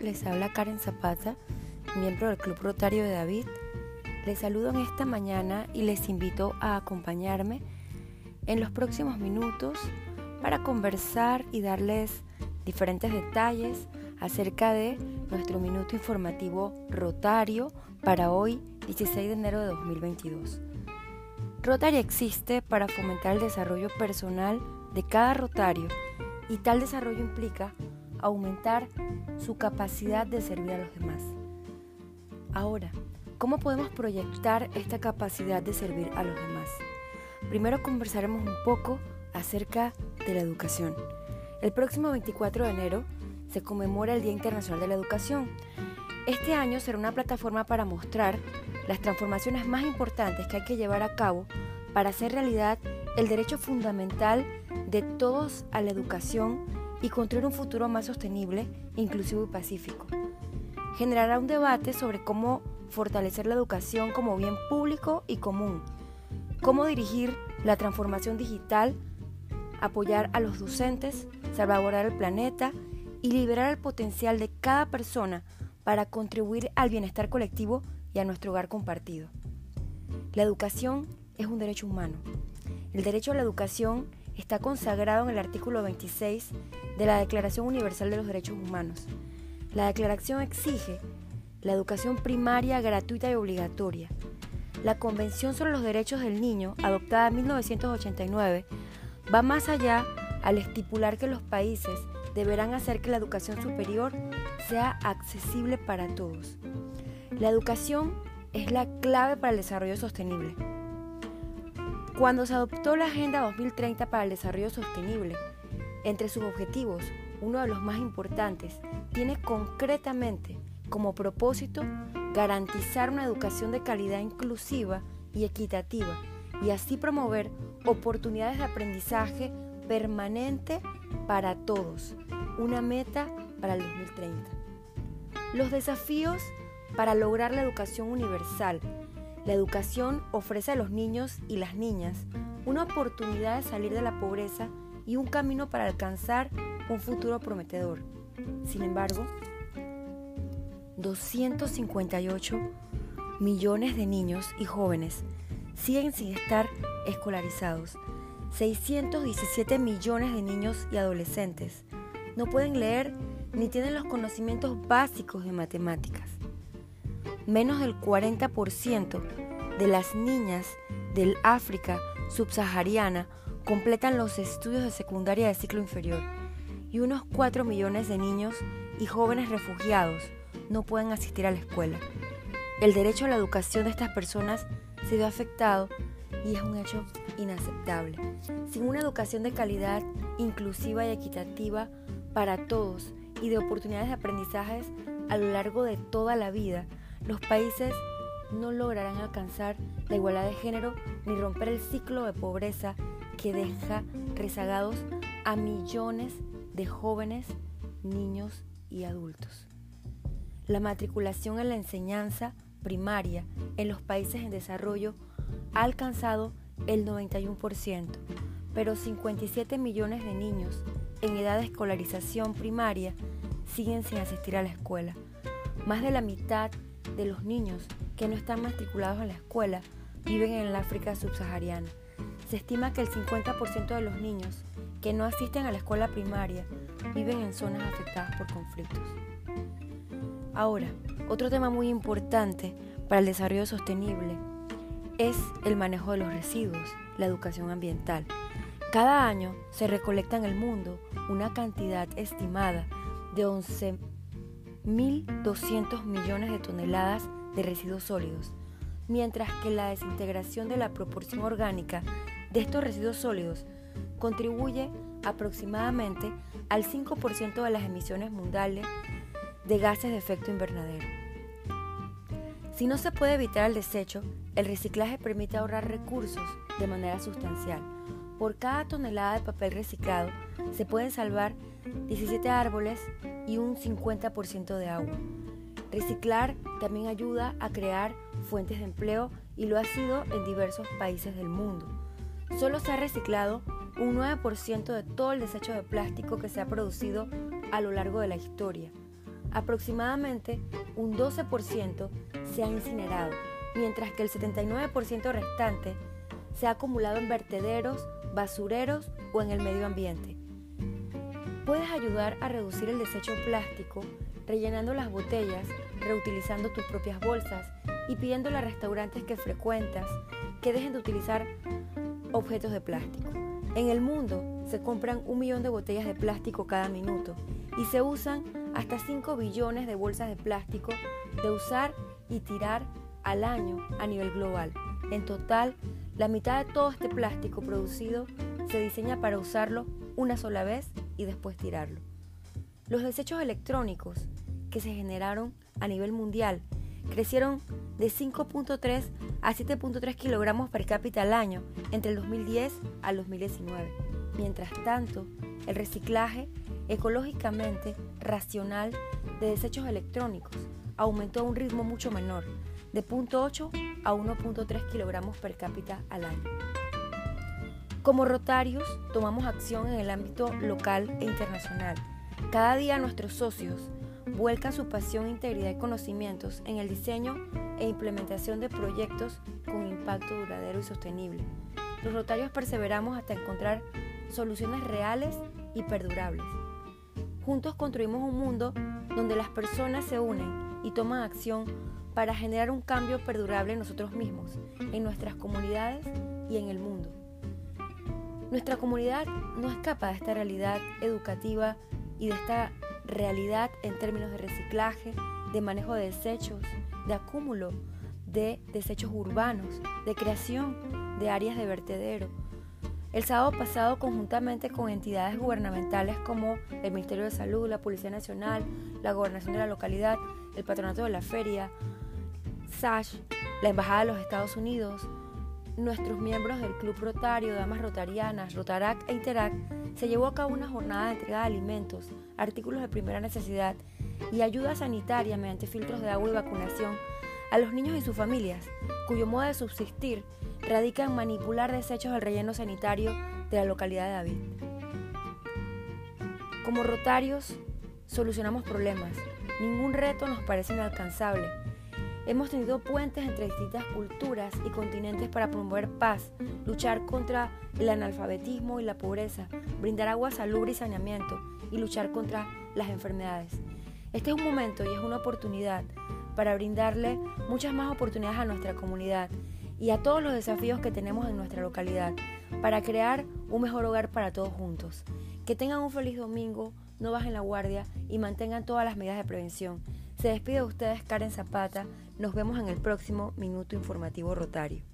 les habla Karen Zapata, miembro del Club Rotario de David. Les saludo en esta mañana y les invito a acompañarme en los próximos minutos para conversar y darles diferentes detalles acerca de nuestro minuto informativo rotario para hoy, 16 de enero de 2022. Rotary existe para fomentar el desarrollo personal de cada rotario y tal desarrollo implica aumentar su capacidad de servir a los demás. Ahora, ¿cómo podemos proyectar esta capacidad de servir a los demás? Primero conversaremos un poco acerca de la educación. El próximo 24 de enero se conmemora el Día Internacional de la Educación. Este año será una plataforma para mostrar las transformaciones más importantes que hay que llevar a cabo para hacer realidad el derecho fundamental de todos a la educación y construir un futuro más sostenible, inclusivo y pacífico. Generará un debate sobre cómo fortalecer la educación como bien público y común, cómo dirigir la transformación digital, apoyar a los docentes, salvaguardar el planeta y liberar el potencial de cada persona para contribuir al bienestar colectivo y a nuestro hogar compartido. La educación es un derecho humano. El derecho a la educación está consagrado en el artículo 26 de la Declaración Universal de los Derechos Humanos. La declaración exige la educación primaria gratuita y obligatoria. La Convención sobre los Derechos del Niño, adoptada en 1989, va más allá al estipular que los países deberán hacer que la educación superior sea accesible para todos. La educación es la clave para el desarrollo sostenible. Cuando se adoptó la Agenda 2030 para el Desarrollo Sostenible, entre sus objetivos, uno de los más importantes, tiene concretamente como propósito garantizar una educación de calidad inclusiva y equitativa y así promover oportunidades de aprendizaje permanente para todos, una meta para el 2030. Los desafíos para lograr la educación universal la educación ofrece a los niños y las niñas una oportunidad de salir de la pobreza y un camino para alcanzar un futuro prometedor. Sin embargo, 258 millones de niños y jóvenes siguen sin estar escolarizados. 617 millones de niños y adolescentes no pueden leer ni tienen los conocimientos básicos de matemáticas menos del 40% de las niñas del África subsahariana completan los estudios de secundaria de ciclo inferior y unos 4 millones de niños y jóvenes refugiados no pueden asistir a la escuela. El derecho a la educación de estas personas se ve afectado y es un hecho inaceptable. Sin una educación de calidad, inclusiva y equitativa para todos y de oportunidades de aprendizajes a lo largo de toda la vida, los países no lograrán alcanzar la igualdad de género ni romper el ciclo de pobreza que deja rezagados a millones de jóvenes, niños y adultos. La matriculación en la enseñanza primaria en los países en desarrollo ha alcanzado el 91%, pero 57 millones de niños en edad de escolarización primaria siguen sin asistir a la escuela. Más de la mitad de los niños que no están matriculados en la escuela viven en el África subsahariana. Se estima que el 50% de los niños que no asisten a la escuela primaria viven en zonas afectadas por conflictos. Ahora, otro tema muy importante para el desarrollo sostenible es el manejo de los residuos, la educación ambiental. Cada año se recolecta en el mundo una cantidad estimada de 11 1.200 millones de toneladas de residuos sólidos, mientras que la desintegración de la proporción orgánica de estos residuos sólidos contribuye aproximadamente al 5% de las emisiones mundiales de gases de efecto invernadero. Si no se puede evitar el desecho, el reciclaje permite ahorrar recursos de manera sustancial. Por cada tonelada de papel reciclado se pueden salvar 17 árboles y un 50% de agua. Reciclar también ayuda a crear fuentes de empleo y lo ha sido en diversos países del mundo. Solo se ha reciclado un 9% de todo el desecho de plástico que se ha producido a lo largo de la historia. Aproximadamente un 12% se ha incinerado, mientras que el 79% restante se ha acumulado en vertederos, basureros o en el medio ambiente. Puedes ayudar a reducir el desecho plástico rellenando las botellas, reutilizando tus propias bolsas y pidiéndole a restaurantes que frecuentas que dejen de utilizar objetos de plástico. En el mundo se compran un millón de botellas de plástico cada minuto y se usan hasta 5 billones de bolsas de plástico de usar y tirar al año a nivel global. En total, la mitad de todo este plástico producido se diseña para usarlo una sola vez y después tirarlo. Los desechos electrónicos que se generaron a nivel mundial crecieron de 5.3 a 7.3 kilogramos per cápita al año entre el 2010 al 2019. Mientras tanto, el reciclaje ecológicamente racional de desechos electrónicos aumentó a un ritmo mucho menor, de 0.8 a 1.3 kilogramos per cápita al año. Como Rotarios, tomamos acción en el ámbito local e internacional. Cada día nuestros socios vuelcan su pasión, integridad y conocimientos en el diseño e implementación de proyectos con impacto duradero y sostenible. Los Rotarios perseveramos hasta encontrar soluciones reales y perdurables. Juntos construimos un mundo donde las personas se unen y toman acción para generar un cambio perdurable en nosotros mismos, en nuestras comunidades y en el mundo. Nuestra comunidad no escapa de esta realidad educativa y de esta realidad en términos de reciclaje, de manejo de desechos, de acúmulo de desechos urbanos, de creación de áreas de vertedero. El sábado pasado, conjuntamente con entidades gubernamentales como el Ministerio de Salud, la Policía Nacional, la Gobernación de la localidad, el Patronato de la Feria, SASH, la Embajada de los Estados Unidos, nuestros miembros del Club Rotario, Damas Rotarianas, Rotarac e Interac, se llevó a cabo una jornada de entrega de alimentos, artículos de primera necesidad y ayuda sanitaria mediante filtros de agua y vacunación a los niños y sus familias, cuyo modo de subsistir radica en manipular desechos del relleno sanitario de la localidad de David. Como rotarios, solucionamos problemas. Ningún reto nos parece inalcanzable Hemos tenido puentes entre distintas culturas y continentes para promover paz, luchar contra el analfabetismo y la pobreza, brindar agua salubre y saneamiento y luchar contra las enfermedades. Este es un momento y es una oportunidad para brindarle muchas más oportunidades a nuestra comunidad y a todos los desafíos que tenemos en nuestra localidad para crear un mejor hogar para todos juntos. Que tengan un feliz domingo, no bajen la guardia y mantengan todas las medidas de prevención. Se despide de ustedes Karen Zapata. Nos vemos en el próximo Minuto Informativo Rotario.